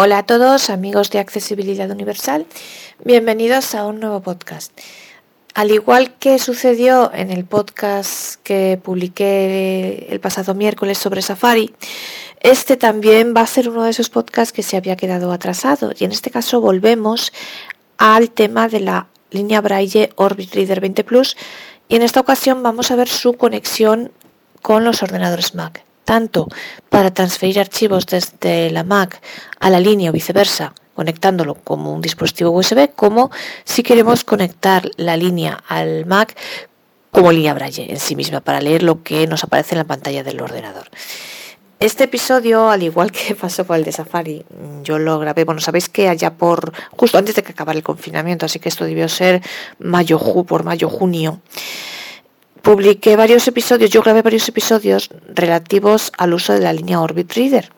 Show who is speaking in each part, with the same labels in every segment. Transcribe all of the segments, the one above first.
Speaker 1: Hola a todos amigos de Accesibilidad Universal, bienvenidos a un nuevo podcast. Al igual que sucedió en el podcast que publiqué el pasado miércoles sobre Safari, este también va a ser uno de esos podcasts que se había quedado atrasado. Y en este caso volvemos al tema de la línea Braille Orbit Reader 20 Plus. Y en esta ocasión vamos a ver su conexión con los ordenadores Mac tanto para transferir archivos desde la Mac a la línea o viceversa, conectándolo como un dispositivo USB, como si queremos conectar la línea al Mac como línea Braille en sí misma para leer lo que nos aparece en la pantalla del ordenador. Este episodio, al igual que pasó con el de Safari, yo lo grabé, bueno, sabéis que allá por, justo antes de que acabara el confinamiento, así que esto debió ser mayo, por mayo-junio publiqué varios episodios, yo grabé varios episodios relativos al uso de la línea Orbit Reader.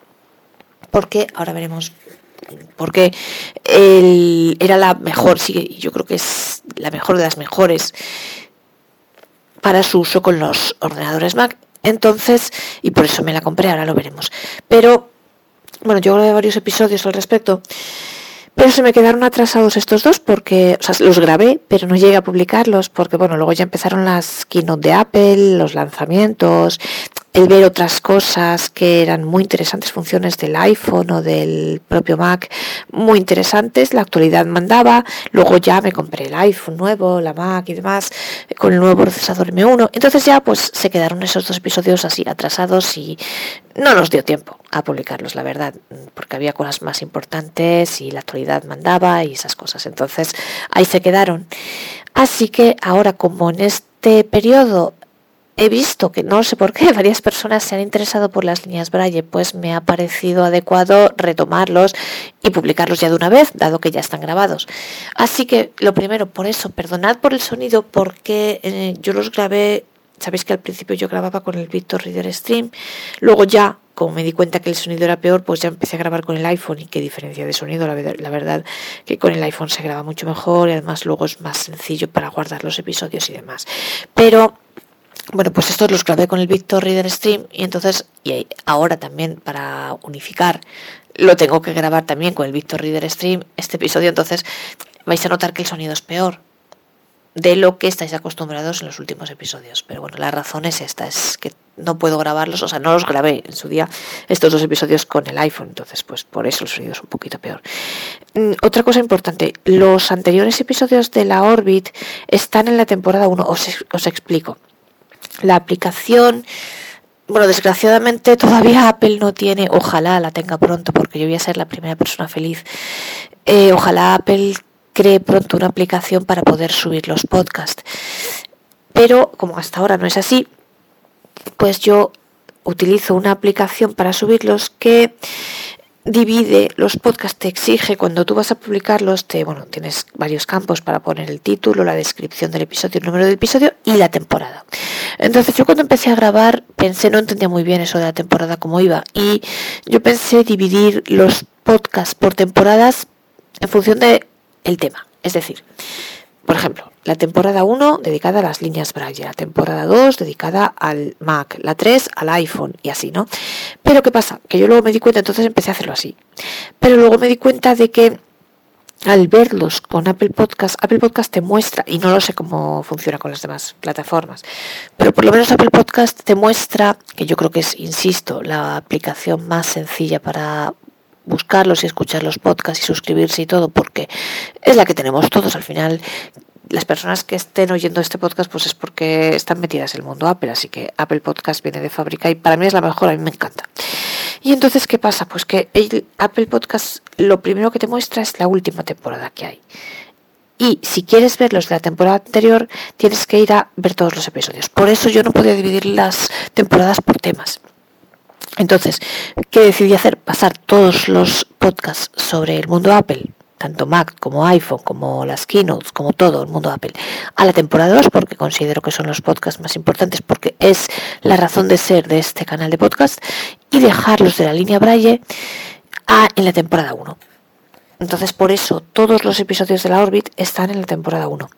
Speaker 1: Porque, ahora veremos, porque era la mejor, sí, yo creo que es la mejor de las mejores para su uso con los ordenadores Mac. Entonces, y por eso me la compré, ahora lo veremos. Pero, bueno, yo grabé varios episodios al respecto. Pero se me quedaron atrasados estos dos porque, o sea, los grabé, pero no llegué a publicarlos porque, bueno, luego ya empezaron las keynote de Apple, los lanzamientos, el ver otras cosas que eran muy interesantes, funciones del iPhone o del propio Mac, muy interesantes, la actualidad mandaba, luego ya me compré el iPhone nuevo, la Mac y demás, con el nuevo procesador M1, entonces ya pues se quedaron esos dos episodios así atrasados y no nos dio tiempo a publicarlos, la verdad, porque había cosas más importantes y la actualidad mandaba y esas cosas, entonces ahí se quedaron. Así que ahora como en este periodo he visto que no sé por qué varias personas se han interesado por las líneas Braille, pues me ha parecido adecuado retomarlos y publicarlos ya de una vez, dado que ya están grabados. Así que lo primero, por eso, perdonad por el sonido, porque eh, yo los grabé, sabéis que al principio yo grababa con el Victor Reader Stream, luego ya como me di cuenta que el sonido era peor, pues ya empecé a grabar con el iPhone y qué diferencia de sonido, la, la, verdad que con el iPhone se graba mucho mejor y además luego es más sencillo para guardar los episodios y demás. Pero bueno, pues estos los grabé con el Victor Reader Stream y entonces, y ahora también para unificar, lo tengo que grabar también con el Victor Reader Stream este episodio, entonces vais a notar que el sonido es peor de lo que estáis acostumbrados en los últimos episodios. Pero bueno, la razón es esta, es que no puedo grabarlos, o sea, no los grabé en su día estos dos episodios con el iPhone, entonces pues por eso el sonido es un poquito peor. Mm, otra cosa importante, los anteriores episodios de la Orbit están en la temporada 1, os, os explico. La aplicación, bueno, desgraciadamente todavía Apple no tiene, ojalá la tenga pronto, porque yo voy a ser la primera persona feliz. Eh, ojalá Apple cree pronto una aplicación para poder subir los podcasts. Pero como hasta ahora no es así, pues yo utilizo una aplicación para subirlos que divide los podcasts, te exige cuando tú vas a publicarlos, te, bueno, tienes varios campos para poner el título, la descripción del episodio, el número del episodio y la temporada. Entonces yo cuando empecé a grabar pensé, no entendía muy bien eso de la temporada cómo iba y yo pensé dividir los podcasts por temporadas en función de el tema. Es decir, por ejemplo, la temporada 1 dedicada a las líneas Braille, la temporada 2 dedicada al Mac, la 3 al iPhone y así, ¿no? Pero ¿qué pasa? Que yo luego me di cuenta, entonces empecé a hacerlo así. Pero luego me di cuenta de que al verlos con Apple Podcast, Apple Podcast te muestra, y no lo sé cómo funciona con las demás plataformas, pero por lo menos Apple Podcast te muestra, que yo creo que es, insisto, la aplicación más sencilla para buscarlos y escuchar los podcasts y suscribirse y todo, porque es la que tenemos todos al final. Las personas que estén oyendo este podcast, pues es porque están metidas en el mundo Apple, así que Apple Podcast viene de fábrica y para mí es la mejor, a mí me encanta. Y entonces, ¿qué pasa? Pues que el Apple Podcast lo primero que te muestra es la última temporada que hay. Y si quieres ver los de la temporada anterior, tienes que ir a ver todos los episodios. Por eso yo no podía dividir las temporadas por temas. Entonces, ¿qué decidí hacer? Pasar todos los podcasts sobre el mundo Apple, tanto Mac como iPhone, como las keynotes, como todo el mundo Apple, a la temporada 2, porque considero que son los podcasts más importantes, porque es la razón de ser de este canal de podcast, y dejarlos de la línea Braille a, en la temporada 1. Entonces, por eso, todos los episodios de la Orbit están en la temporada 1.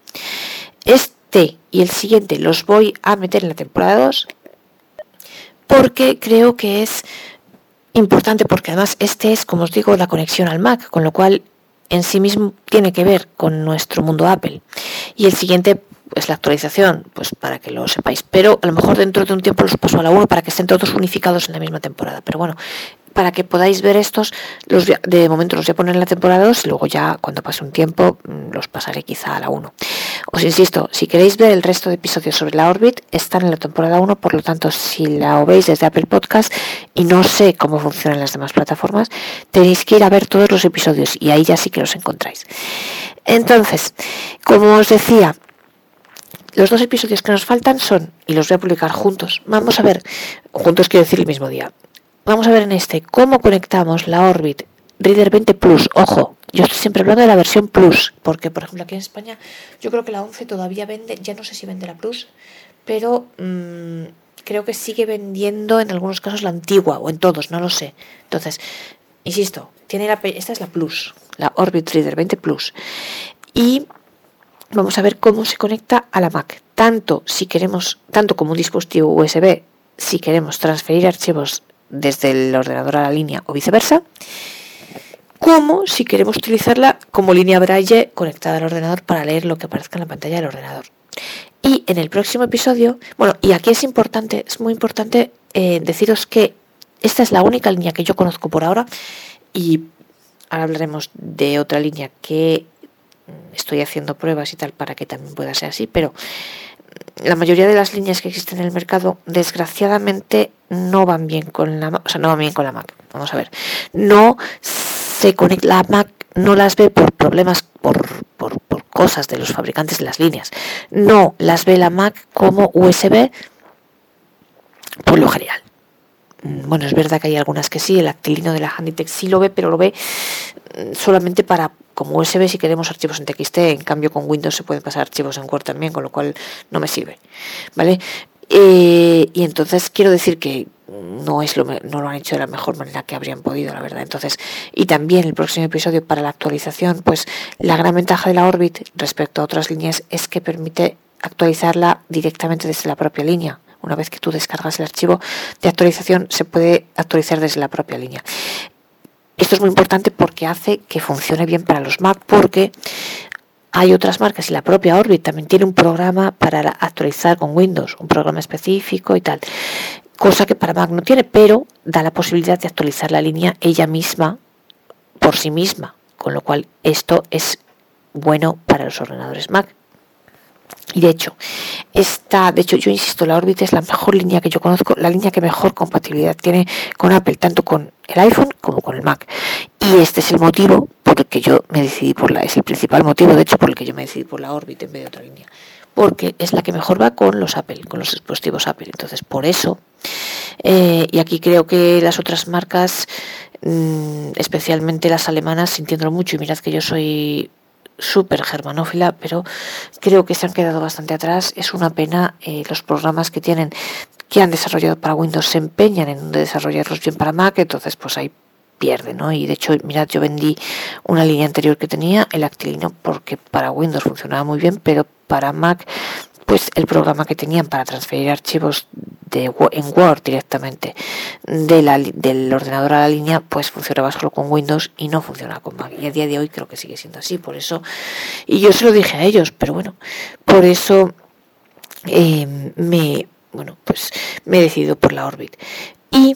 Speaker 1: Este y el siguiente los voy a meter en la temporada 2 porque creo que es importante porque además este es, como os digo, la conexión al Mac, con lo cual en sí mismo tiene que ver con nuestro mundo Apple. Y el siguiente es la actualización, pues para que lo sepáis. Pero a lo mejor dentro de un tiempo los paso a la 1 para que estén todos unificados en la misma temporada. Pero bueno, para que podáis ver estos, los de momento los voy a poner en la temporada 2 y luego ya cuando pase un tiempo mm, los pasaré quizá a la 1. Os insisto, si queréis ver el resto de episodios sobre la Orbit, están en la temporada 1, por lo tanto, si la veis desde Apple Podcast y no sé cómo funcionan las demás plataformas, tenéis que ir a ver todos los episodios y ahí ya sí que los encontráis. Entonces, como os decía, los dos episodios que nos faltan son, y los voy a publicar juntos, vamos a ver, juntos quiero decir el mismo día, Vamos a ver en este cómo conectamos la Orbit Reader 20 Plus. Ojo, yo estoy siempre hablando de la versión Plus, porque por ejemplo aquí en España yo creo que la 11 todavía vende, ya no sé si vende la Plus, pero mm, creo que sigue vendiendo en algunos casos la antigua o en todos, no lo sé. Entonces, insisto, tiene la, esta es la Plus, la Orbit Reader 20 Plus. Y vamos a ver cómo se conecta a la Mac, tanto si queremos, tanto como un dispositivo USB, si queremos transferir archivos desde el ordenador a la línea o viceversa, como si queremos utilizarla como línea braille conectada al ordenador para leer lo que aparezca en la pantalla del ordenador. Y en el próximo episodio, bueno, y aquí es importante, es muy importante eh, deciros que esta es la única línea que yo conozco por ahora y ahora hablaremos de otra línea que estoy haciendo pruebas y tal para que también pueda ser así, pero la mayoría de las líneas que existen en el mercado, desgraciadamente, no van bien con la o sea, no van bien con la Mac. Vamos a ver. No se conecta, la Mac no las ve por problemas, por, por, cosas de los fabricantes de las líneas. No las ve la Mac como USB por lo general. Mm, bueno, es verdad que hay algunas que sí, el actilino de la Handitech sí lo ve, pero lo ve mm, solamente para como USB si queremos archivos en TXT, en cambio con Windows se pueden pasar archivos en Word también, con lo cual no me sirve. ¿Vale? Eh, y entonces quiero decir que no es lo no lo han hecho de la mejor manera que habrían podido, la verdad. Entonces, y también el próximo episodio para la actualización, pues la gran ventaja de la Orbit respecto a otras líneas es que permite actualizarla directamente desde la propia línea. Una vez que tú descargas el archivo de actualización, se puede actualizar desde la propia línea. Esto es muy importante porque hace que funcione bien para los Mac, porque hay otras marcas y la propia Orbit también tiene un programa para actualizar con Windows, un programa específico y tal. Cosa que para Mac no tiene, pero da la posibilidad de actualizar la línea ella misma por sí misma. Con lo cual esto es bueno para los ordenadores Mac. Y de hecho, esta, de hecho, yo insisto, la Orbit es la mejor línea que yo conozco, la línea que mejor compatibilidad tiene con Apple, tanto con el iPhone como con el Mac. Y este es el motivo por el que yo me decidí por la, es el principal motivo, de hecho, por el que yo me decidí por la Orbit en vez de otra línea. Porque es la que mejor va con los Apple, con los dispositivos Apple. Entonces, por eso, eh, y aquí creo que las otras marcas, mm, especialmente las alemanas, sintiéndolo mucho, y mirad que yo soy súper germanófila, pero creo que se han quedado bastante atrás. Es una pena eh, los programas que tienen, que han desarrollado para Windows, se empeñan en desarrollarlos bien para Mac, entonces pues ahí pierde, ¿no? Y de hecho, mirad, yo vendí una línea anterior que tenía, el Actilino, porque para Windows funcionaba muy bien, pero para Mac pues el programa que tenían para transferir archivos de, en Word directamente del ordenador a la línea, pues funcionaba solo con Windows y no funcionaba con Mac. Y a día de hoy creo que sigue siendo así, por eso, y yo se lo dije a ellos, pero bueno, por eso eh, me, bueno, pues me he decidido por la Orbit. Y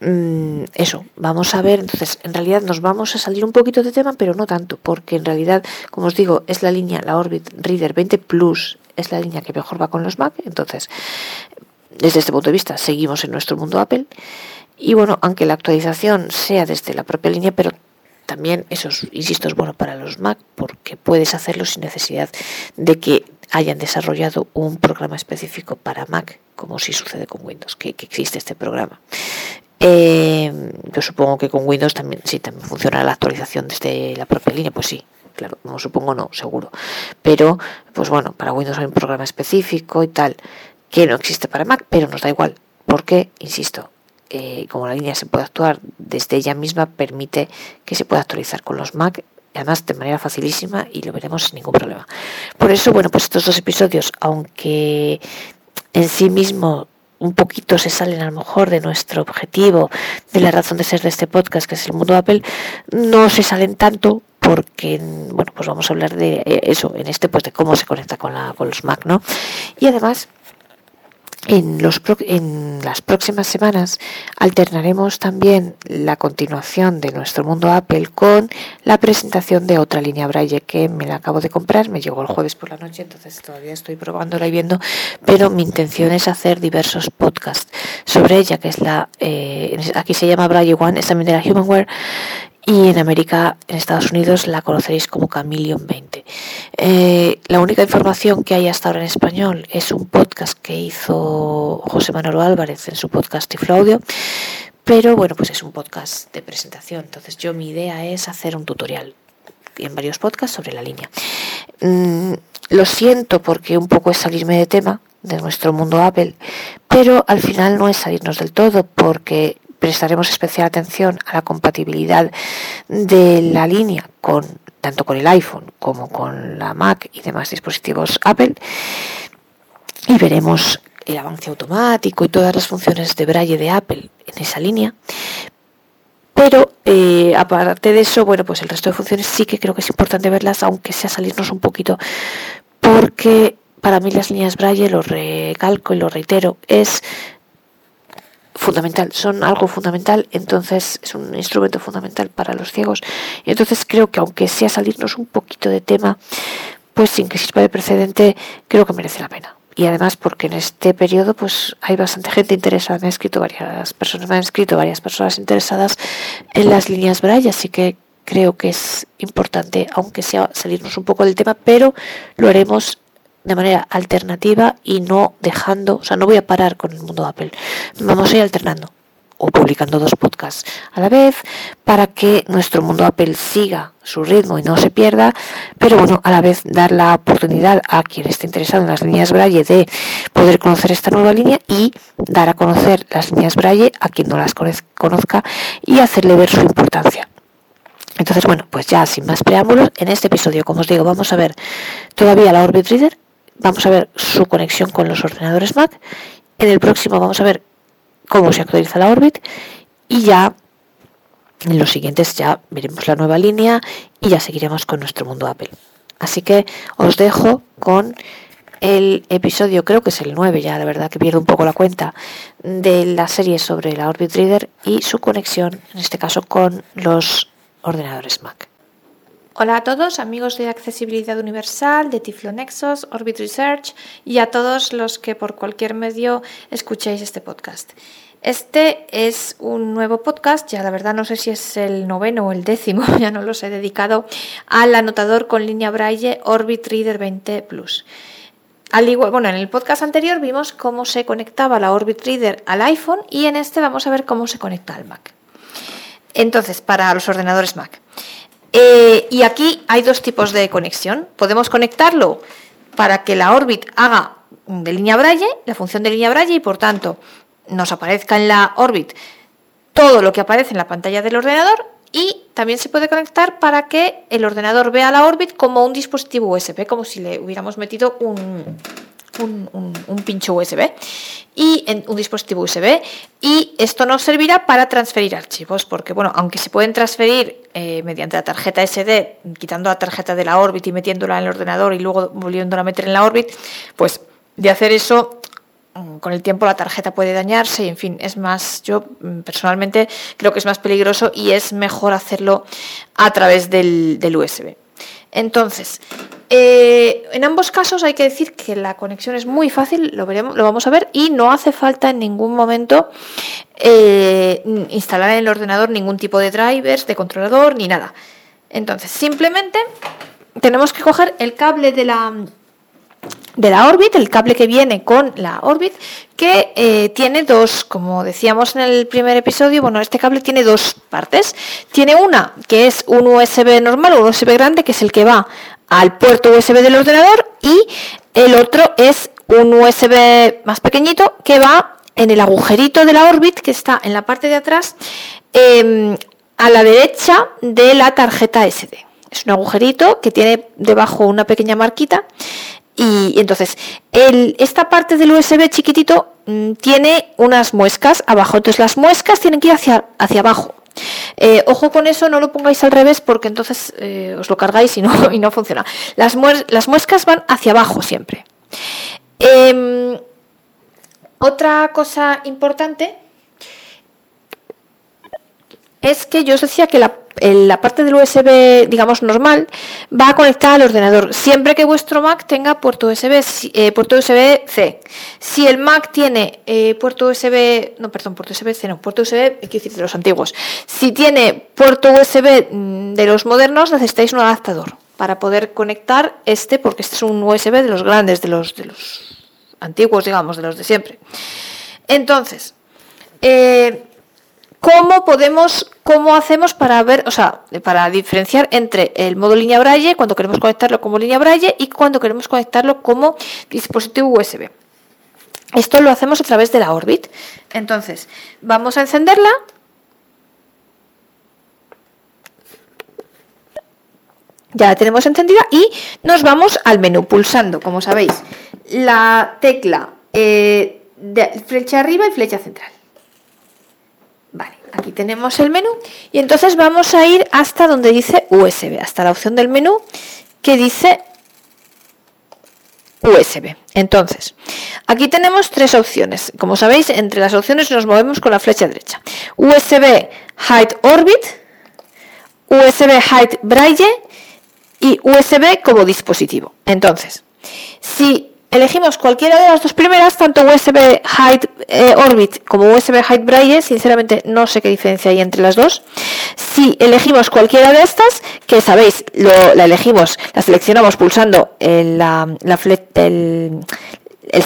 Speaker 1: Mm, eso, vamos a ver, entonces en realidad nos vamos a salir un poquito de tema, pero no tanto, porque en realidad, como os digo, es la línea, la Orbit Reader 20 Plus, es la línea que mejor va con los Mac, entonces desde este punto de vista seguimos en nuestro mundo Apple. Y bueno, aunque la actualización sea desde la propia línea, pero también eso, insisto, es bueno para los Mac porque puedes hacerlo sin necesidad de que hayan desarrollado un programa específico para Mac, como si sucede con Windows, que, existe este programa. Eh, yo supongo que con Windows también, sí, también funciona la actualización desde la propia línea, pues sí, claro, no supongo no, seguro. Pero, pues bueno, para Windows hay un programa específico y tal, que no existe para Mac, pero nos da igual, porque, insisto, eh, como la línea se puede actuar desde ella misma, permite que se pueda actualizar con los Mac además de manera facilísima y lo veremos sin ningún problema. Por eso, bueno, pues estos dos episodios, aunque en sí mismo un poquito se salen a lo mejor de nuestro objetivo, de la razón de ser de este podcast, que es el mundo Apple, no se salen tanto porque bueno pues vamos a hablar de eh, eso en este pues de cómo se conecta con la con los Mac no y además en, las próximas semanas alternaremos también la continuación de nuestro mundo Apple con la presentación de otra línea Braille que me la acabo de comprar, me llegó el jueves por la noche, entonces todavía estoy probándola y viendo, pero mi intención es hacer diversos podcasts sobre ella, que es la, eh, aquí se llama Braille One, es también de Humanware, y en América, en Estados Unidos, la conoceréis como Chameleon 20. Eh, la única información que hay hasta ahora en español es un podcast que hizo José Manuel Álvarez en su podcast Tiflaudio, pero bueno, pues es un podcast de presentación, entonces yo mi idea es hacer un tutorial en varios podcasts sobre la línea. Mm, lo siento porque un poco es salirme de tema de nuestro mundo Apple, pero al final no es salirnos del todo porque prestaremos especial atención a la compatibilidad de la línea con tanto con el iPhone como con la Mac y demás dispositivos Apple y veremos el avance automático y todas las funciones de braille de Apple en esa línea. Pero eh, aparte de eso, bueno, pues el resto de funciones sí que creo que es importante verlas, aunque sea salirnos un poquito, porque para mí las líneas braille, lo recalco y lo reitero, es fundamental, son algo fundamental, entonces es un instrumento fundamental para los ciegos. Y entonces creo que aunque sea salirnos un poquito de tema, pues sin que sirva de precedente, creo que merece la pena. Y además porque en este periodo pues hay bastante gente interesada, me han escrito varias personas, me han escrito varias personas interesadas en las líneas Braille, así que creo que es importante, aunque sea salirnos un poco del tema, pero lo haremos de manera alternativa y no dejando, o sea, no voy a parar con el mundo Apple. Vamos a ir alternando o publicando dos podcasts a la vez para que nuestro mundo Apple siga su ritmo y no se pierda, pero bueno, a la vez dar la oportunidad a quien esté interesado en las líneas Braille de poder conocer esta nueva línea y dar a conocer las líneas Braille a quien no las conozca y hacerle ver su importancia. Entonces, bueno, pues ya sin más preámbulos, en este episodio, como os digo, vamos a ver todavía la Orbit Reader vamos a ver su conexión con los ordenadores Mac. En el próximo vamos a ver cómo se actualiza la Orbit y ya en los siguientes ya veremos la nueva línea y ya seguiremos con nuestro mundo Apple. Así que os dejo con el episodio, creo que es el 9 ya, la verdad que pierdo un poco la cuenta, de la serie sobre la Orbit Reader y su conexión, en este caso, con los ordenadores Mac.
Speaker 2: Hola a todos, amigos de Accesibilidad Universal, de Tiflo Nexus, Orbit Research y a todos los que por cualquier medio escuchéis este podcast. Este es un nuevo podcast, ya la verdad no sé si es el noveno o el décimo, ya no los he dedicado al anotador con línea braille Orbit Reader 20 Plus. Al igual, bueno, en el podcast anterior vimos cómo se conectaba la Orbit Reader al iPhone y en este vamos a ver cómo se conecta al Mac. Entonces, para los ordenadores Mac. Eh, y aquí hay dos tipos de conexión. Podemos conectarlo para que la Orbit haga de línea Braille, la función de línea Braille, y por tanto nos aparezca en la Orbit todo lo que aparece en la pantalla del ordenador. Y también se puede conectar para que el ordenador vea la Orbit como un dispositivo USB, como si le hubiéramos metido un, un, pincho USB y en un dispositivo USB y esto nos servirá para transferir archivos porque bueno aunque se pueden transferir eh, mediante la tarjeta SD quitando la tarjeta de la Orbit y metiéndola en el ordenador y luego volviéndola a meter en la Orbit pues de hacer eso mm, con el tiempo la tarjeta puede dañarse y en fin es más yo mm, personalmente creo que es más peligroso y es mejor hacerlo a través del, del USB entonces eh, en ambos casos hay que decir que la conexión es muy fácil, lo veremos, lo vamos a ver, y no hace falta en ningún momento eh, instalar en el ordenador ningún tipo de drivers, de controlador, ni nada. Entonces, simplemente tenemos que coger el cable de la de la Orbit, el cable que viene con la Orbit, que eh, tiene dos, como decíamos en el primer episodio, bueno, este cable tiene dos partes. Tiene una que es un USB normal, un USB grande, que es el que va al puerto USB del ordenador y el otro es un USB más pequeñito que va en el agujerito de la Orbit que está en la parte de atrás em, a la derecha de la tarjeta SD. Es un agujerito que tiene debajo una pequeña marquita
Speaker 1: Y, entonces, esta parte del USB chiquitito mm, tiene unas muescas abajo. Entonces, las muescas tienen que ir hacia, hacia abajo. Eh, ojo con eso, no lo pongáis al revés porque entonces eh, os lo cargáis y no, y no funciona. Las, las muescas van hacia abajo siempre. Em, otra cosa importante es que yo os decía que la la parte del USB, digamos, normal, va a conectar al ordenador, siempre que vuestro Mac tenga puerto USB, eh, puerto USB-C. Si el Mac tiene eh, puerto USB, no, perdón, puerto USB-C, no, puerto USB, quiero decir, de los antiguos. Si tiene puerto USB mm, de los modernos, necesitáis un adaptador para poder conectar este, porque este es un USB de los grandes, de los, de los antiguos, digamos, de los de siempre. Entonces, eh, ¿Cómo podemos, cómo hacemos para ver, o sea, para diferenciar entre el modo línea Braille, cuando queremos conectarlo como línea Braille, y cuando queremos conectarlo como dispositivo USB? Esto lo hacemos a través de la Orbit. Entonces, vamos a encenderla. Ya la tenemos encendida y nos vamos al menú pulsando, como sabéis, la tecla eh, de flecha arriba y flecha central. Vale, aquí tenemos el menú y entonces vamos a ir hasta donde dice USB, hasta la opción del menú que dice USB. Entonces, aquí tenemos tres opciones. Como sabéis, entre las opciones nos movemos con la flecha derecha. USB Height Orbit, USB Height Braille y USB como dispositivo. Entonces, si elegimos cualquiera de las dos primeras, tanto USB Height eh, Orbit como USB Height Braille, sinceramente no sé qué diferencia hay entre las dos. Si elegimos cualquiera de estas, que sabéis, la elegimos, la seleccionamos pulsando el,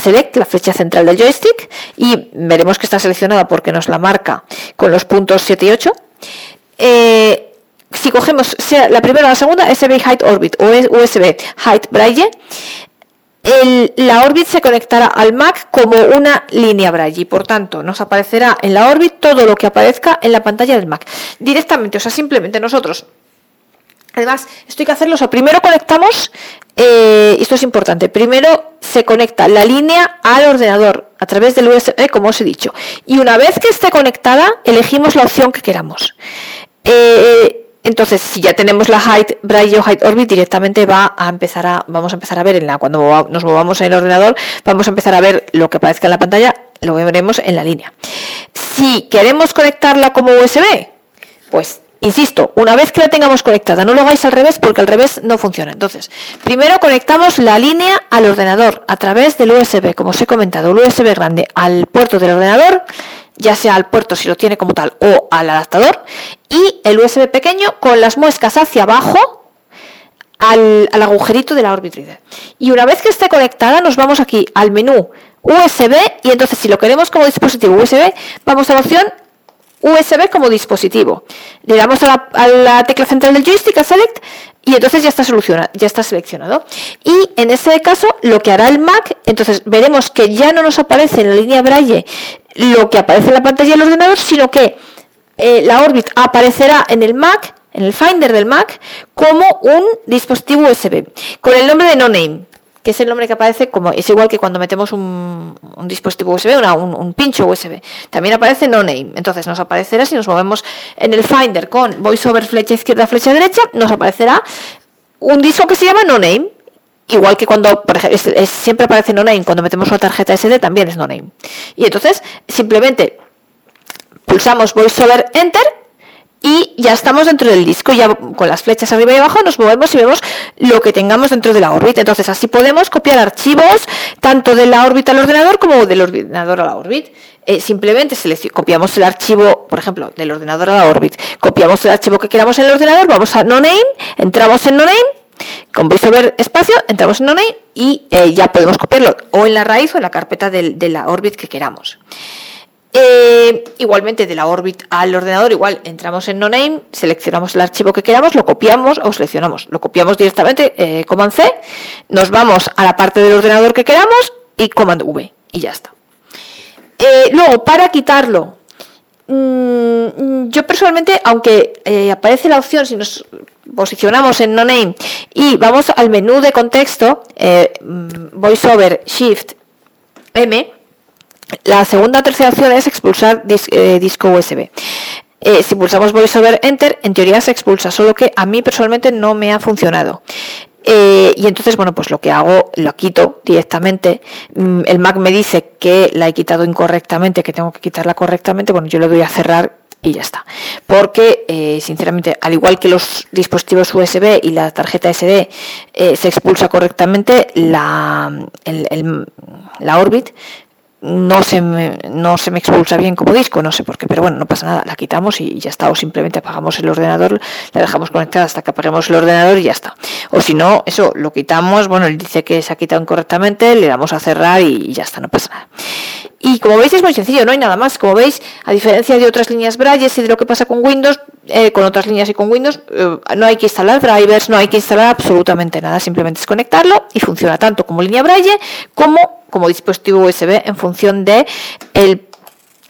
Speaker 1: select, la flecha central del joystick, y veremos que está seleccionada porque nos la marca con los puntos 7 y 8. Eh, si cogemos la primera o la segunda, USB Height Orbit o USB Height Braille, la Orbit se conectará al Mac como una línea Braille, por tanto nos aparecerá en la Orbit todo lo que aparezca en la pantalla del Mac directamente, o sea, simplemente nosotros. Además, esto hay que hacerlo, o sea, primero conectamos, eh, esto es importante, primero se conecta la línea al ordenador a través del USB, como os he dicho, y una vez que esté conectada, elegimos la opción que queramos. Eh, entonces, si ya tenemos la height braille o height orbit, directamente va a empezar a, vamos a empezar a ver en la, cuando nos movamos en el ordenador, vamos a empezar a ver lo que aparezca en la pantalla, lo veremos en la línea. Si queremos conectarla como USB, pues Insisto, una vez que la tengamos conectada, no lo hagáis al revés porque al revés no funciona. Entonces, primero conectamos la línea al ordenador a través del USB, como os he comentado, el USB grande al puerto del ordenador ya sea al puerto si lo tiene como tal o al adaptador, y el USB pequeño con las muescas hacia abajo al, agujerito de la Orbit Reader. Y una vez que esté conectada, nos vamos aquí al menú USB y entonces si lo queremos como dispositivo USB, vamos a la opción USB como dispositivo. Le damos a la, a la, tecla central del joystick, a Select, y entonces ya está ya está seleccionado. Y en este caso, lo que hará el Mac, entonces veremos que ya no nos aparece en la línea Braille lo que aparece en la pantalla del ordenador, sino que eh, la Orbit aparecerá en el Mac, en el Finder del Mac, como un dispositivo USB, con el nombre de No Name, que es el nombre que aparece como, es igual que cuando metemos un, dispositivo USB, un, pincho USB. También aparece No Name. Entonces nos aparecerá, si nos movemos en el Finder con VoiceOver flecha izquierda, flecha derecha, nos aparecerá un disco que se llama No Name Igual que cuando, por ejemplo, siempre aparece no name, cuando metemos una tarjeta SD también es no name. Y entonces simplemente pulsamos VoiceOver Enter y ya estamos dentro del disco, ya con las flechas arriba y abajo nos movemos y vemos lo que tengamos dentro de la órbita. Entonces así podemos copiar archivos tanto de la órbita al ordenador como del ordenador a la órbita. Eh, simplemente copiamos el archivo, por ejemplo, del ordenador a la órbita, copiamos el archivo que queramos en el ordenador, vamos a no name, entramos en no name con VoiceOver espacio, entramos en Noname y eh, ya podemos copiarlo o en la raíz o en la carpeta de, la Orbit que queramos. Eh, igualmente de la Orbit al ordenador, igual entramos en NoName, seleccionamos el archivo que queramos, lo copiamos o seleccionamos. Lo copiamos directamente, eh, Command C, nos vamos a la parte del ordenador que queramos y Command V y ya está. luego, para quitarlo, mm, yo personalmente, aunque aparece la opción, si nos posicionamos en no name y vamos al menú de contexto, eh, mm, VoiceOver Shift M, la segunda o tercera opción es expulsar eh, disco USB. Eh, si pulsamos VoiceOver Enter, en teoría se expulsa, solo que a mí personalmente no me ha funcionado. Eh, y entonces, bueno, pues lo que hago, lo quito directamente. Mm, el Mac me dice que la he quitado incorrectamente, que tengo que quitarla correctamente. Bueno, yo le doy a cerrar y ya está. Porque, sinceramente, al igual que los dispositivos USB y la tarjeta SD se expulsa correctamente, la, la Orbit no se, me, no se me expulsa bien como disco, no sé por qué, pero bueno, no pasa nada, la quitamos y ya está, o simplemente apagamos el ordenador, la dejamos conectada hasta que apaguemos el ordenador y ya está. O si no, eso lo quitamos, bueno, él dice que se ha quitado incorrectamente, le damos a cerrar y ya está, no pasa nada. Y como veis es muy sencillo, no hay nada más. Como veis, a diferencia de otras líneas Braille y de lo que pasa con Windows, eh, con otras líneas y con Windows, eh, no hay que instalar drivers, no hay que instalar absolutamente nada. Simplemente es conectarlo y funciona tanto como línea Braille como como dispositivo USB en función de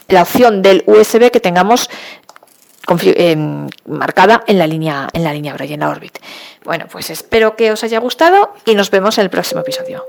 Speaker 1: la opción del USB que tengamos eh, marcada en la línea en la línea Braille en la Orbit. Bueno, pues espero que os haya gustado y nos vemos en el próximo episodio.